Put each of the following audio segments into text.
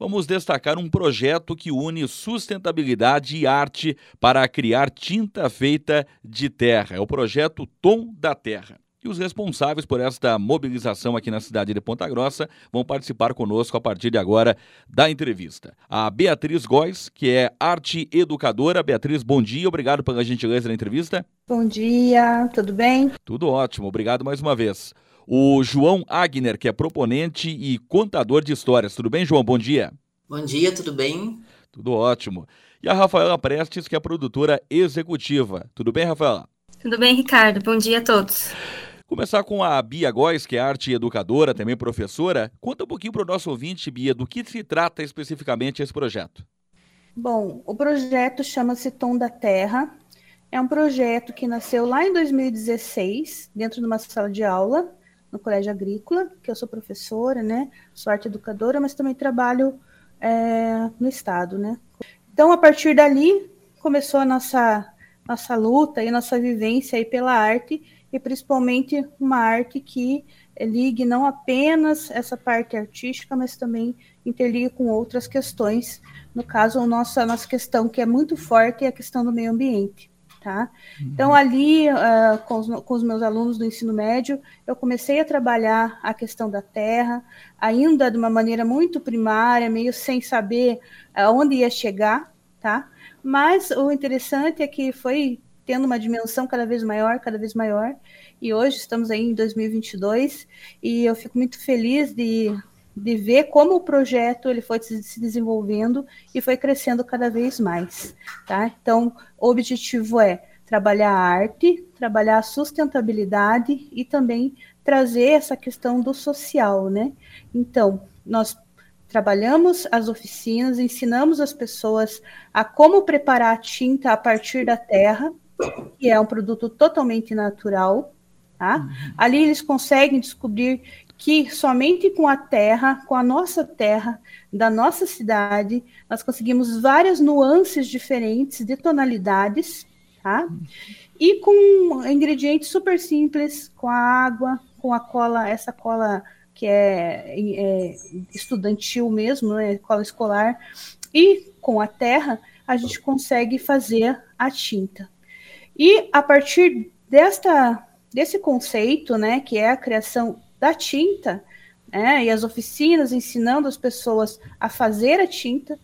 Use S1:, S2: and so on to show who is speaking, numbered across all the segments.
S1: vamos destacar um projeto que une sustentabilidade e arte para criar tinta feita de terra. É o projeto Tom da Terra. E os responsáveis por esta mobilização aqui na cidade de Ponta Grossa vão participar conosco a partir de agora da entrevista. A Beatriz Góes, que é arte educadora. Beatriz, bom dia, obrigado pela gentileza da entrevista.
S2: Bom dia, tudo bem?
S1: Tudo ótimo, obrigado mais uma vez. O João Agner, que é proponente e contador de histórias. Tudo bem, João? Bom dia.
S3: Bom dia, tudo bem?
S1: Tudo ótimo. E a Rafaela Prestes, que é produtora executiva. Tudo bem, Rafaela?
S4: Tudo bem, Ricardo. Bom dia a todos.
S1: Começar com a Bia Góes, que é arte educadora, também professora. Conta um pouquinho para o nosso ouvinte, Bia, do que se trata especificamente esse projeto.
S2: Bom, o projeto chama-se Tom da Terra. É um projeto que nasceu lá em 2016, dentro de uma sala de aula, no Colégio Agrícola, que eu sou professora, né? Sou arte educadora, mas também trabalho é, no Estado, né? Então, a partir dali, começou a nossa, nossa luta e nossa vivência aí pela arte e principalmente uma arte que ligue não apenas essa parte artística, mas também interligue com outras questões. No caso, a nossa, a nossa questão que é muito forte é a questão do meio ambiente. Tá? Uhum. Então, ali, uh, com, os, com, os, meus alunos do ensino médio, eu comecei a trabalhar a questão da terra, ainda de uma maneira muito primária, meio sem saber aonde ia chegar, tá? Mas o interessante é que foi tendo uma dimensão cada vez maior, cada vez maior. E hoje estamos aí em 2022 e eu fico muito feliz de, de ver como o projeto ele foi se desenvolvendo e foi crescendo cada vez mais, tá? Então, o objetivo é trabalhar a arte, trabalhar a sustentabilidade e também trazer essa questão do social, né? Então, nós trabalhamos as oficinas, ensinamos as pessoas a como preparar a tinta a partir da terra, que é um produto totalmente natural. Tá? Uhum. Ali eles conseguem descobrir que somente com a terra, com a nossa terra, da nossa cidade, nós conseguimos várias nuances diferentes de tonalidades, tá? E com ingredientes super simples, com a água, com a cola, essa cola que é, é estudantil mesmo, né, cola escolar, e com a terra, a gente consegue fazer a tinta. E a partir desta, desse conceito, né, que é a criação da tinta, né, e as oficinas ensinando as pessoas a fazer a tinta,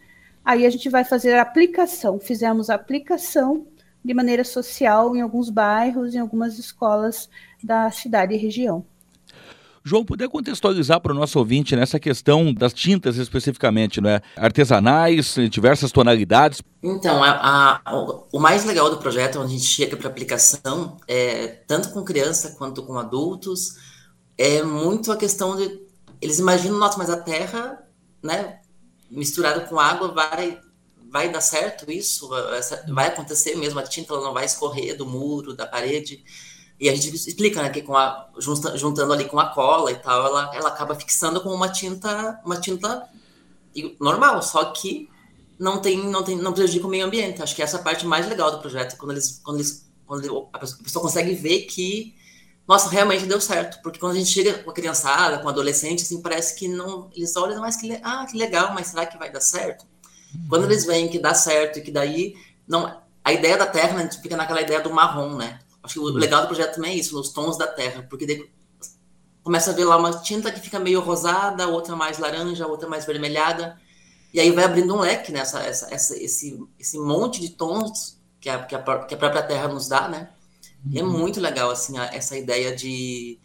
S2: aí a gente vai fazer a aplicação. Fizemos a aplicação de maneira social em alguns bairros, em algumas escolas da cidade e região.
S1: João, puder contextualizar para o nosso ouvinte nessa questão das tintas especificamente, não é? Artesanais, diversas tonalidades.
S3: Então, a, a, o mais legal do projeto, onde a gente chega para aplicação, é, tanto com criança quanto com adultos, é muito a questão de. Eles imaginam, nossa, mas a terra, né, misturada com água, vai, vai dar certo isso? Vai acontecer mesmo? A tinta não vai escorrer do muro, da parede? E a gente explica, né, que com a, juntando ali com a cola e tal, ela, ela acaba fixando com uma tinta, uma tinta normal, só que não tem, não tem, não prejudica o meio ambiente. Acho que essa é a parte mais legal do projeto, quando eles, quando eles, quando a pessoa consegue ver que, nossa, realmente deu certo, porque quando a gente chega com a criançada, com a adolescente, assim, parece que não, eles olham mais que, ah, que legal, mas será que vai dar certo? Uhum. Quando eles veem que dá certo e que daí, não, a ideia da terra, né, fica naquela ideia do marrom, né? Acho que o legal do projeto também é isso, nos tons da terra, porque começa a ver lá uma tinta que fica meio rosada, outra mais laranja, outra mais vermelhada, e aí vai abrindo um leque, né? Essa, essa, essa esse, esse monte de tons que a, que a, que a própria terra nos dá, né? E é uhum. muito legal, assim, essa ideia de,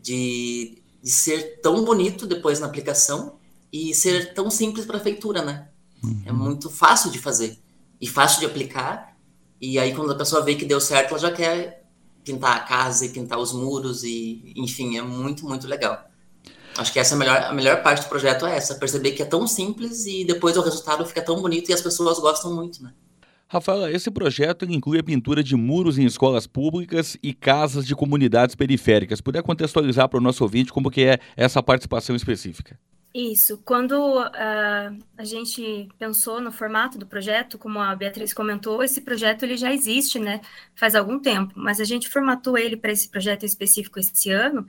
S3: de, de ser tão bonito depois na aplicação e ser tão simples para a feitura, né? Uhum. É muito fácil de fazer e fácil de aplicar. E aí, quando a pessoa vê que deu certo, ela já quer pintar a casa e pintar os muros e, enfim, é muito, muito legal. Acho que essa é a melhor, a melhor parte do projeto é essa, perceber que é tão simples e depois o resultado fica tão bonito e as pessoas gostam muito, né?
S1: Rafaela, esse projeto inclui a pintura de muros em escolas públicas e casas de comunidades periféricas. Puder contextualizar para o nosso ouvinte como que é essa participação específica?
S4: Isso. Quando uh, a gente pensou no formato do projeto, como a Beatriz comentou, esse projeto ele já existe, né? Faz algum tempo, mas a gente formatou ele para esse projeto específico esse ano,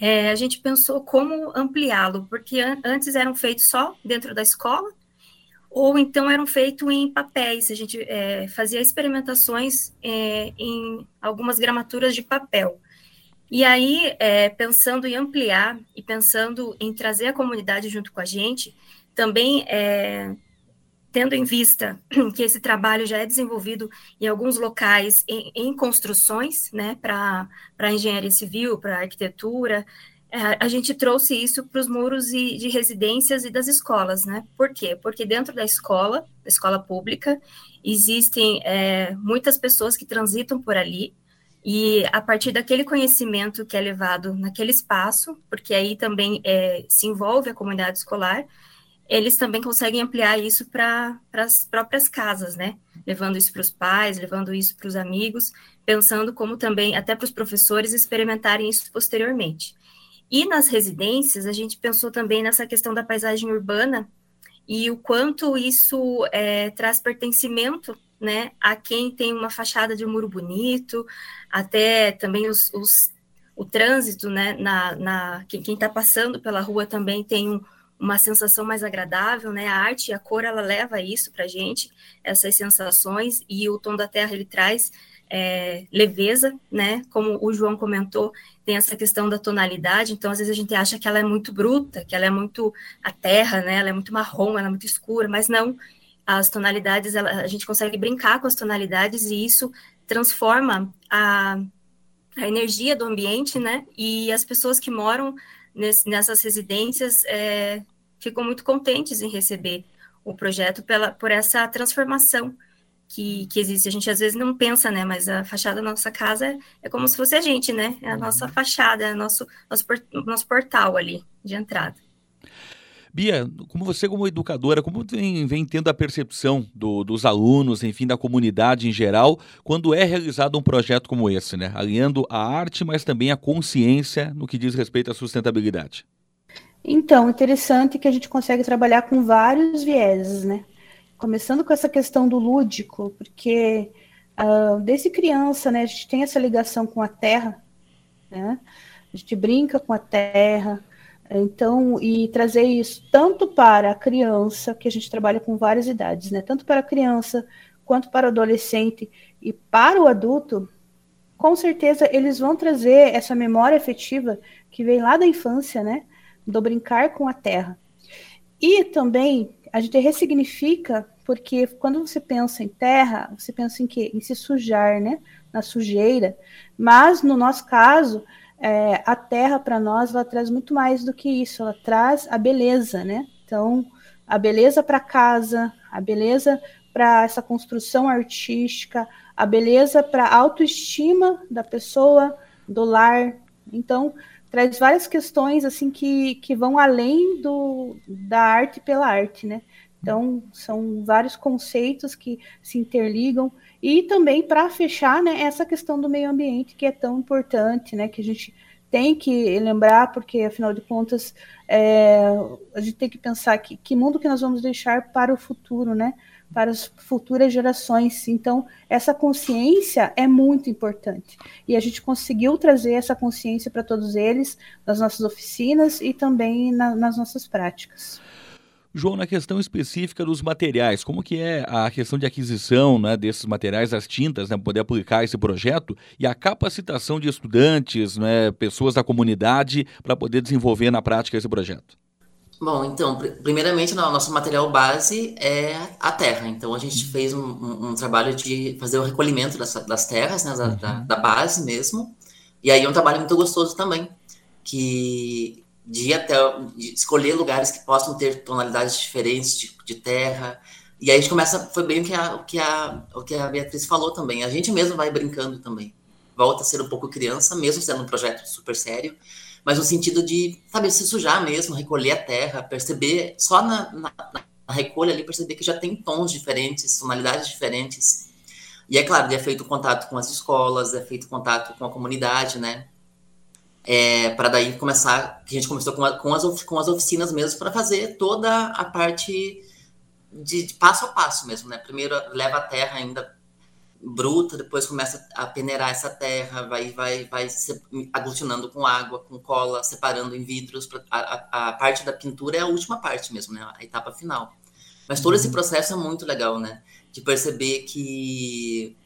S4: é, a gente pensou como ampliá-lo, porque an antes eram feitos só dentro da escola, ou então eram feitos em papéis. A gente é, fazia experimentações é, em algumas gramaturas de papel. E aí, é, pensando em ampliar e pensando em trazer a comunidade junto com a gente, também é, tendo em vista que esse trabalho já é desenvolvido em alguns locais em, em construções, né, para engenharia civil, para arquitetura, a gente trouxe isso para os muros de, de residências e das escolas, né? Por quê? Porque dentro da escola, da escola pública, existem é, muitas pessoas que transitam por ali, e a partir daquele conhecimento que é levado naquele espaço, porque aí também é, se envolve a comunidade escolar, eles também conseguem ampliar isso para as próprias casas, né? Levando isso para os pais, levando isso para os amigos, pensando como também, até para os professores experimentarem isso posteriormente. E nas residências, a gente pensou também nessa questão da paisagem urbana e o quanto isso é, traz pertencimento né, a quem tem uma fachada de um muro bonito, até também os, os o trânsito, né, na, na quem está passando pela rua também tem um, uma sensação mais agradável, né, a arte e a cor, ela leva isso para gente, essas sensações, e o tom da terra, ele traz é, leveza, né, como o João comentou, tem essa questão da tonalidade, então às vezes a gente acha que ela é muito bruta, que ela é muito a terra, né, ela é muito marrom, ela é muito escura, mas não, as tonalidades, ela, a gente consegue brincar com as tonalidades e isso transforma a, a energia do ambiente, né? E as pessoas que moram nessas residências é, ficam muito contentes em receber o projeto pela, por essa transformação que, que existe. A gente às vezes não pensa, né? Mas a fachada da nossa casa é, como se fosse a gente, né? É a nossa fachada, é nosso, nosso, nosso portal ali de entrada.
S1: Bia, como você como educadora, como vem, vem tendo a percepção do, dos alunos, enfim, da comunidade em geral, quando é realizado um projeto como esse, né? Alinhando a arte, mas também a consciência no que diz respeito à sustentabilidade?
S2: Então, interessante que a gente consegue trabalhar com vários vieses, né? Começando com essa questão do lúdico, porque uh, desde criança, né, a gente tem essa ligação com a terra, né? A gente brinca com a terra, então, e trazer isso tanto para a criança, que a gente trabalha com várias idades, né? Tanto para a criança quanto para o adolescente e para o adulto, com certeza eles vão trazer essa memória afetiva que vem lá da infância, né? Do brincar com a terra. E também a gente ressignifica, porque quando você pensa em terra, você pensa em quê? Em se sujar, né? Na sujeira. Mas no nosso caso, é, a terra para nós ela traz muito mais do que isso, ela traz a beleza, né? Então, a beleza para casa, a beleza para essa construção artística, a beleza para a autoestima da pessoa, do lar. Então, traz várias questões assim que, que vão além do, da arte pela arte, né? Então, são vários conceitos que se interligam e também para fechar, né, essa questão do meio ambiente que é tão importante, né, que a gente tem que lembrar, porque afinal de contas é, a gente tem que pensar que, que mundo que nós vamos deixar para o futuro, né? Para as futuras gerações. Então, essa consciência é muito importante. E a gente conseguiu trazer essa consciência para todos eles nas nossas oficinas e também na, nas nossas práticas.
S1: João, na questão específica dos materiais, como que é a questão de aquisição né, desses materiais, as tintas, né, poder aplicar esse projeto e a capacitação de estudantes, né, pessoas da comunidade, para poder desenvolver na prática esse projeto?
S3: Bom, então, primeiramente, o nosso material base é a terra. Então, a gente fez um, um, um trabalho de fazer o recolhimento das, das terras, né, da, da, da base mesmo. E aí é um trabalho muito gostoso também, que de ir até de escolher lugares que possam ter tonalidades diferentes de, de, terra. E aí a gente começa, foi bem o que, a, o, que a, o que a Beatriz falou também. A gente mesmo vai brincando também. Volta a ser um pouco criança, mesmo sendo um projeto super sério, mas no sentido de, sabe, se sujar mesmo, recolher a terra, perceber, só na, na, na recolha ali, perceber que já tem tons diferentes, tonalidades diferentes. E é claro, é feito contato com as escolas, é feito contato com a comunidade, né? é, para daí começar, que a gente começou com, a, com, as, com as oficinas mesmo, para fazer toda a parte de, de, passo a passo mesmo, né? Primeiro leva a terra ainda bruta, depois começa a peneirar essa terra, vai, vai, vai se aglutinando com água, com cola, separando em vidros. A, a, a, parte da pintura é a última parte mesmo, né? A etapa final. Mas todo esse uhum. processo é muito legal, né? De perceber que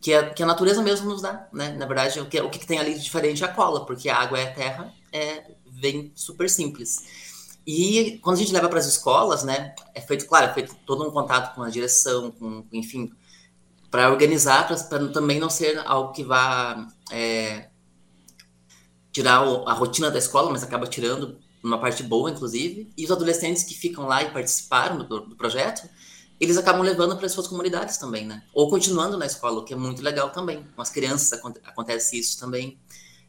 S3: que a, que a natureza mesmo nos dá, né? Na verdade, o que, o que tem ali de diferente é a cola, porque a água é a terra, é, vem super simples. E quando a gente leva para as escolas, né, é feito, claro, é feito todo um contato com a direção, com, enfim, para organizar, para também não ser algo que vá é, tirar a rotina da escola, mas acaba tirando uma parte boa, inclusive. E os adolescentes que ficam lá e participaram do, do projeto, eles acabam levando para as suas comunidades também, né? Ou continuando na escola, o que é muito legal também. Com as crianças acontece isso também.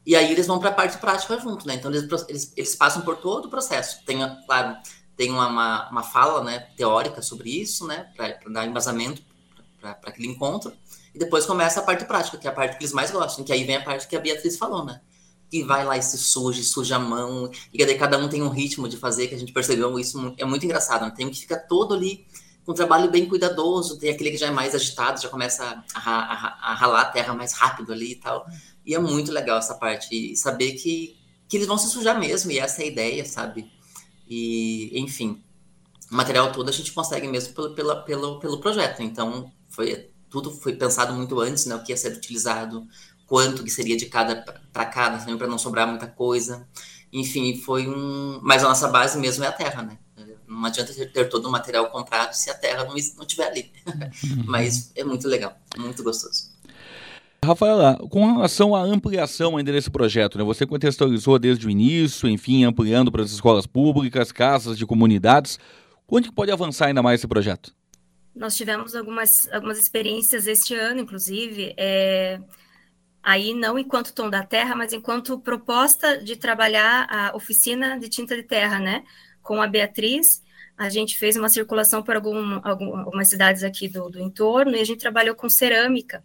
S3: E aí eles vão para a parte prática junto, né? Então eles, eles, eles, passam por todo o processo. Tem, claro, tem uma, uma, uma fala né, teórica sobre isso, né? Para dar embasamento para aquele encontro. E depois começa a parte prática, que é a parte que eles mais gostam, que aí vem a parte que a Beatriz falou, né? Que vai lá e se suja, suja a mão, e daí cada um tem um ritmo de fazer, que a gente percebeu isso, é muito engraçado, né? Tem um que fica todo ali com um trabalho bem cuidadoso, tem aquele que já é mais agitado, já começa a, a, a ralar a terra mais rápido ali e tal. E é muito legal essa parte, e saber que, que eles vão se sujar mesmo, e essa é a ideia, sabe? E, enfim, o material todo a gente consegue mesmo pelo, pelo, pelo, pelo projeto. Então, foi, tudo foi pensado muito antes, né? O que ia ser utilizado, quanto que seria de cada para cada, também para não sobrar muita coisa. Enfim, foi um. Mas a nossa base mesmo é a terra, né? Não adianta ter, todo o material comprado se a terra não, não estiver ali. Mas é muito legal, muito gostoso.
S1: Rafaela, com relação à ampliação ainda desse projeto, né? você contextualizou desde o início, enfim, ampliando para as escolas públicas, casas de comunidades. Onde pode avançar ainda mais esse projeto?
S4: Nós tivemos algumas, algumas experiências este ano, inclusive, é, aí não enquanto tom da terra, mas enquanto proposta de trabalhar a oficina de tinta de terra, né? com a Beatriz, a gente fez uma circulação por algum, algumas cidades aqui do, do, entorno e a gente trabalhou com cerâmica.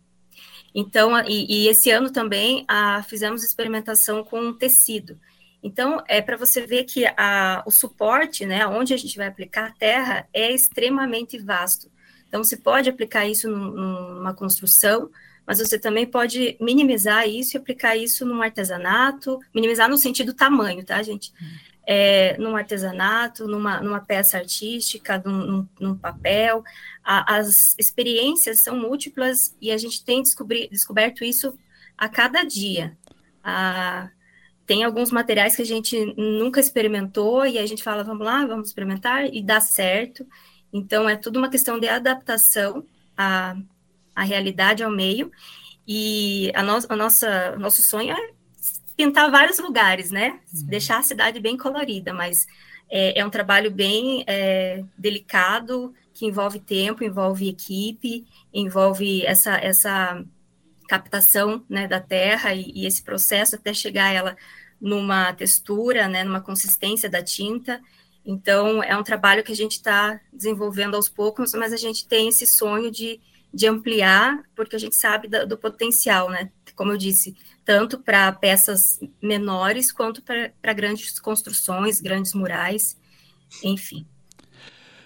S4: Então, e, e esse ano também a, fizemos experimentação com tecido. Então, é para você ver que a, o suporte, né, onde a gente vai aplicar a terra, é extremamente vasto. Então, você pode aplicar isso num, numa construção, mas você também pode minimizar isso e aplicar isso num artesanato, minimizar no sentido tamanho, tá, gente? é, num artesanato, numa, numa peça artística, num, num papel. A, as experiências são múltiplas e a gente tem descobri, descoberto isso a cada dia. A, tem alguns materiais que a gente nunca experimentou e a gente fala, vamos lá, vamos experimentar, e dá certo. Então, é tudo uma questão de adaptação à, à realidade, ao meio. E a, no, a nossa, nosso sonho é pintar vários lugares, né? Uhum. Deixar a cidade bem colorida, mas é, é um trabalho bem é, delicado, que envolve tempo, envolve equipe, envolve essa, essa captação né, da terra e, e esse processo até chegar ela numa textura, né, numa consistência da tinta. Então, é um trabalho que a gente está desenvolvendo aos poucos, mas a gente tem esse sonho de, de ampliar, porque a gente sabe do, do potencial, né? Como eu disse, tanto para peças menores quanto para grandes construções, grandes murais, enfim.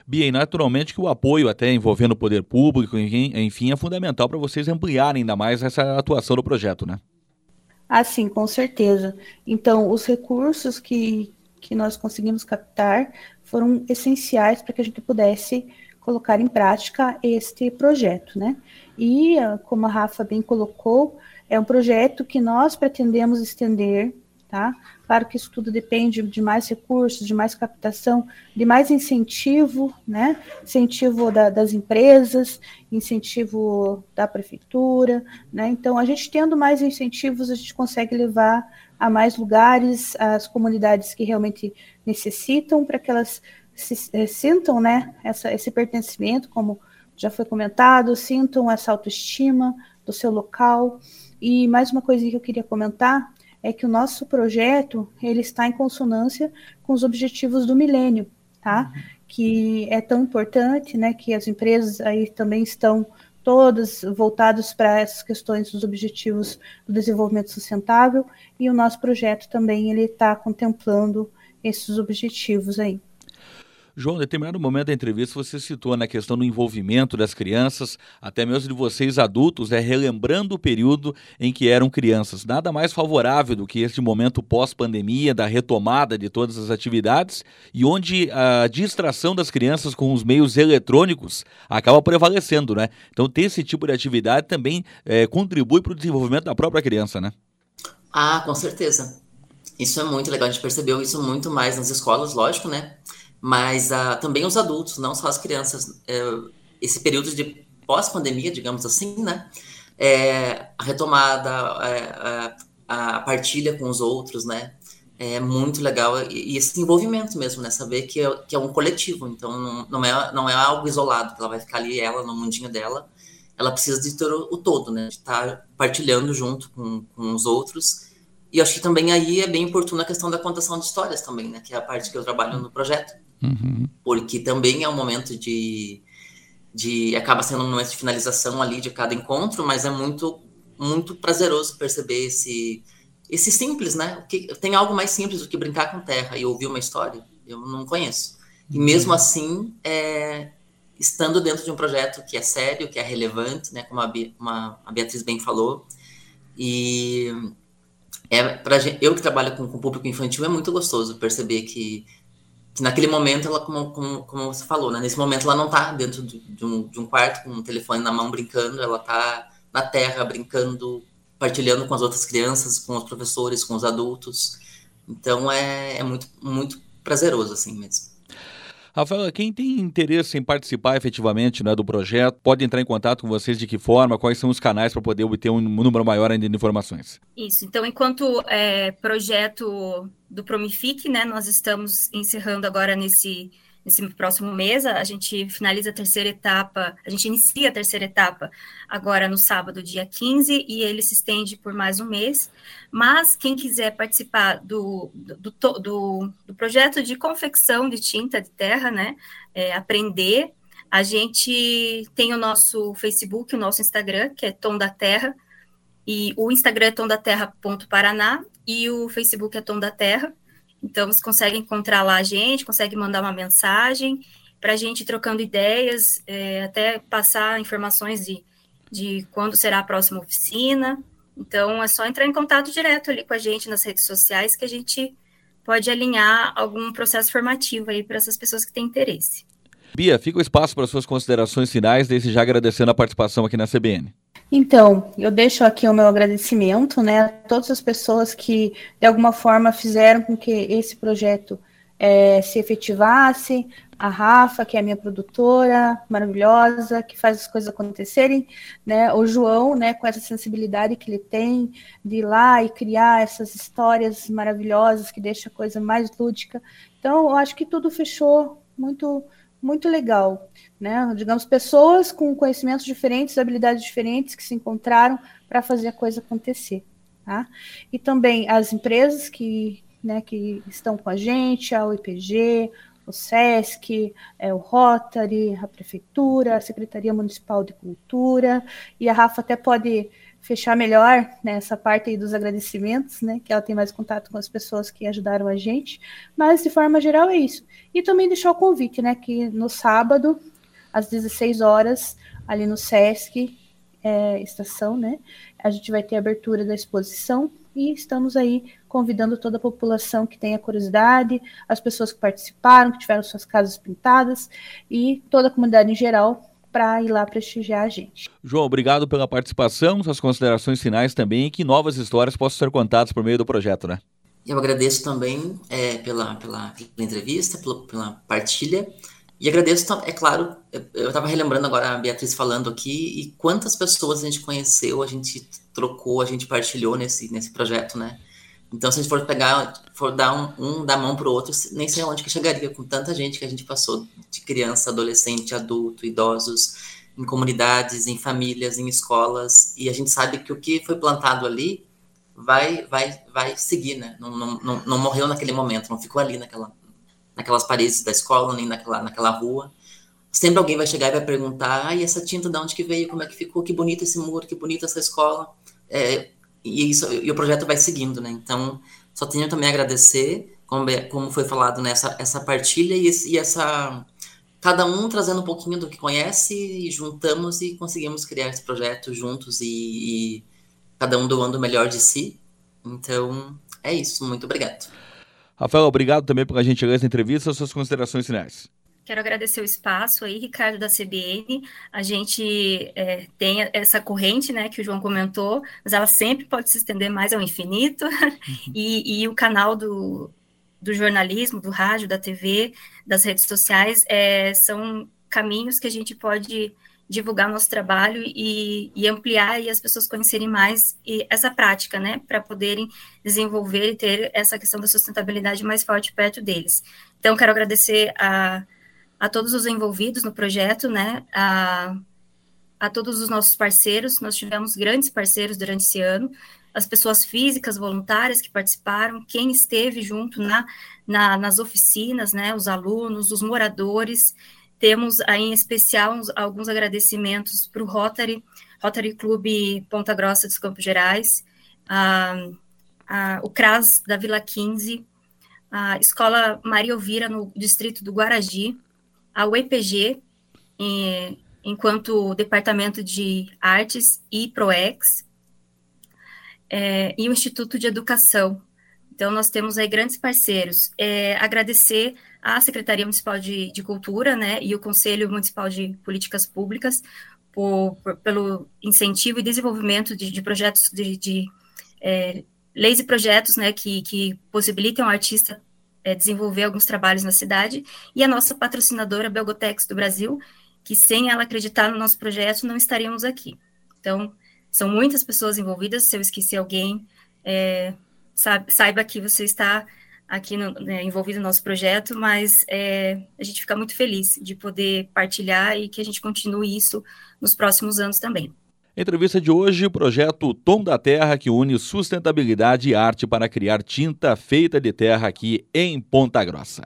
S1: Bia, e naturalmente que o apoio até envolvendo o poder público, enfim, é fundamental para vocês ampliarem ainda mais essa atuação do projeto, né?
S2: Ah, sim, com certeza. Então, os recursos que, que nós conseguimos captar foram essenciais para que a gente pudesse colocar em prática este projeto, né? E, ah, como a Rafa bem colocou, é um projeto que nós pretendemos estender, tá? Claro que isso tudo depende de mais recursos, de mais captação, de mais incentivo, né? Incentivo da, das empresas, incentivo da prefeitura, né? Então, a gente tendo mais incentivos, a gente consegue levar a mais lugares as comunidades que realmente necessitam, para que elas se, é, sintam, né? Essa, esse pertencimento, como já foi comentado, sintam essa autoestima do seu local. E mais uma coisa que eu queria comentar é que o nosso projeto ele está em consonância com os objetivos do milênio, tá? Uhum. Que é tão importante, né? Que as empresas aí também estão todas voltadas para essas questões dos objetivos do desenvolvimento sustentável e o nosso projeto também ele está contemplando esses objetivos aí.
S1: João, em determinado momento da entrevista você citou na questão do envolvimento das crianças, até mesmo de vocês adultos, é relembrando o período em que eram crianças. Nada mais favorável do que este momento pós-pandemia, da retomada de todas as atividades e onde a distração das crianças com os meios eletrônicos acaba prevalecendo, né? Então, ter esse tipo de atividade também é, contribui para o desenvolvimento da própria criança, né?
S3: Ah, com certeza. Isso é muito legal. A gente percebeu isso muito mais nas escolas, lógico, né? Mas uh, também os adultos, não só as crianças. É, esse período de pós-pandemia, digamos assim, né? É, a retomada, é, a, a, partilha com os outros, né? É muito legal. E, e esse envolvimento mesmo, né? Saber que é, que é um coletivo. Então, não, não, é, não é algo isolado, ela vai ficar ali, ela, no mundinho dela. Ela precisa de ter o, o todo, né? De estar partilhando junto com, com os outros e acho que também aí é bem oportuna a questão da contação de histórias também, né? Que é a parte que eu trabalho no projeto. Uhum. Porque também é um momento de, de... Acaba sendo um momento de finalização ali de cada encontro, mas é muito, muito prazeroso perceber esse, esse simples, né? Que, tem algo mais simples do que brincar com terra e ouvir uma história. Eu não conheço. E uhum. mesmo assim, é, estando dentro de um projeto que é sério, que é relevante, né? Como a, uma, a Beatriz bem falou, e é pra gente, eu que trabalho com, com público infantil é muito gostoso perceber que, que naquele momento ela como, como, como você falou né? Nesse momento ela não está dentro de, de, um, de um quarto com um telefone na mão brincando ela está na terra brincando partilhando com as outras crianças com os professores com os adultos. Então é, é muito muito prazeroso assim mesmo
S1: Rafaela, quem tem interesse em participar efetivamente né, do projeto, pode entrar em contato com vocês de que forma? Quais são os canais para poder obter um número maior ainda de informações?
S4: Isso, então, enquanto é, projeto do Promific, né, nós estamos encerrando agora nesse nesse próximo mês. A gente finaliza a terceira etapa, a gente inicia a terceira etapa agora no sábado, dia 15, e ele se estende por mais um mês. Mas quem quiser participar do, do, do, do projeto de confecção de tinta de terra, né, é, aprender, a gente tem o nosso Facebook, o nosso Instagram, que é Tom da Terra, e o Instagram é tomdaterra.paraná e o Facebook é Tom da Terra. Então, você consegue encontrar lá a gente, consegue mandar uma mensagem para a gente trocando ideias, é, até passar informações de, de quando será a próxima oficina. Então, é só entrar em contato direto ali com a gente nas redes sociais que a gente pode alinhar algum processo formativo aí para essas pessoas que têm interesse.
S1: Bia, fica o espaço para suas considerações finais, desde já agradecendo a participação aqui na CBN.
S2: Então, eu deixo aqui o meu agradecimento né, a todas as pessoas que, de alguma forma, fizeram com que esse projeto é, se efetivasse. A Rafa, que é a minha produtora maravilhosa, que faz as coisas acontecerem, né? O João, né, com essa sensibilidade que ele tem de ir lá e criar essas histórias maravilhosas que deixa a coisa mais lúdica. Então, eu acho que tudo fechou muito muito legal, né? Digamos, pessoas com conhecimentos diferentes, habilidades diferentes que se encontraram para fazer a coisa acontecer, tá? E também as empresas que, né, que estão com a gente, a UIPG, o SESC, é, o Rotary, a Prefeitura, a Secretaria Municipal de Cultura, e a Rafa até pode fechar melhor né, parte aí dos agradecimentos, né, que ela tem mais contato com as pessoas que ajudaram a gente, mas de forma geral é isso. E também deixar o convite, né, que no sábado, às 16 horas, ali no SESC, é, estação, né, a gente vai ter a abertura da exposição e estamos aí convidando toda a população que tenha curiosidade, as pessoas que participaram, que tiveram suas casas pintadas e toda a comunidade em geral para ir lá prestigiar a gente.
S1: João, obrigado pela participação, suas considerações finais também e que novas histórias possam ser contadas por meio do projeto, né?
S3: Eu agradeço também é, pela, pela, pela, entrevista, pela, pela, partilha. E agradeço, é claro, eu estava relembrando agora a Beatriz falando aqui, e quantas pessoas a gente conheceu, a gente trocou, a gente partilhou nesse, nesse projeto, né? Então, se a gente for pegar, for dar um, um dar mão para o outro, nem sei onde que chegaria com tanta gente que a gente passou, de criança, adolescente, adulto, idosos, em comunidades, em famílias, em escolas, e a gente sabe que o que foi plantado ali vai vai vai seguir, né? Não, não, não, não morreu naquele momento, não ficou ali naquela, naquelas paredes da escola, nem naquela, naquela rua. Sempre alguém vai chegar e vai perguntar, ah, e essa tinta de onde que veio, como é que ficou, que bonito esse muro, que bonita essa escola. É, e, isso, e o projeto vai seguindo, né? Então, só tenho também a agradecer, como, como foi falado nessa essa partilha e, e essa cada um trazendo um pouquinho do que conhece e juntamos e conseguimos criar esse projeto juntos e, e cada um doando o melhor de si. Então, é isso. Muito obrigado.
S1: Rafael, obrigado também pela gentileza da entrevista. Suas considerações finais.
S4: Quero agradecer o espaço aí, Ricardo da CBN. A gente é, tem essa corrente, né, que o João comentou, mas ela sempre pode se estender mais ao infinito. Uhum. E, e, o canal do, do jornalismo, do rádio, da TV, das redes sociais, é, são caminhos que a gente pode divulgar nosso trabalho e, e, ampliar e as pessoas conhecerem mais essa prática, né, para poderem desenvolver e ter essa questão da sustentabilidade mais forte perto deles. Então, quero agradecer a, a todos os envolvidos no projeto, né, a, a todos os nossos parceiros, nós tivemos grandes parceiros durante esse ano, as pessoas físicas voluntárias que participaram, quem esteve junto na, na, nas oficinas, né, os alunos, os moradores. Temos aí em especial uns, alguns agradecimentos para o Rotary, Rotary Clube Ponta Grossa dos Campos Gerais, a, a, o CRAS da Vila 15, a Escola Maria Elvira no distrito do Guaragi, a UEPG, em, enquanto Departamento de Artes e ProEx, é, e o Instituto de Educação. Então, nós temos aí grandes parceiros. É, agradecer à Secretaria Municipal de, de, Cultura, né, e o Conselho Municipal de Políticas Públicas por, por, pelo incentivo e desenvolvimento de, de projetos de, de é, leis e projetos, né, que, que possibilitam artista é, desenvolver alguns trabalhos na cidade, e a nossa patrocinadora Belgotex do Brasil, que sem ela acreditar no nosso projeto, não estaríamos aqui. Então, são muitas pessoas envolvidas. Se eu esqueci alguém, é, saiba que você está aqui no, né, envolvido no nosso projeto, mas é, a gente fica muito feliz de poder partilhar e que a gente continue isso nos próximos anos também.
S1: Entrevista de hoje, o projeto Tom da Terra, que une sustentabilidade e arte para criar tinta feita de terra aqui em Ponta Grossa.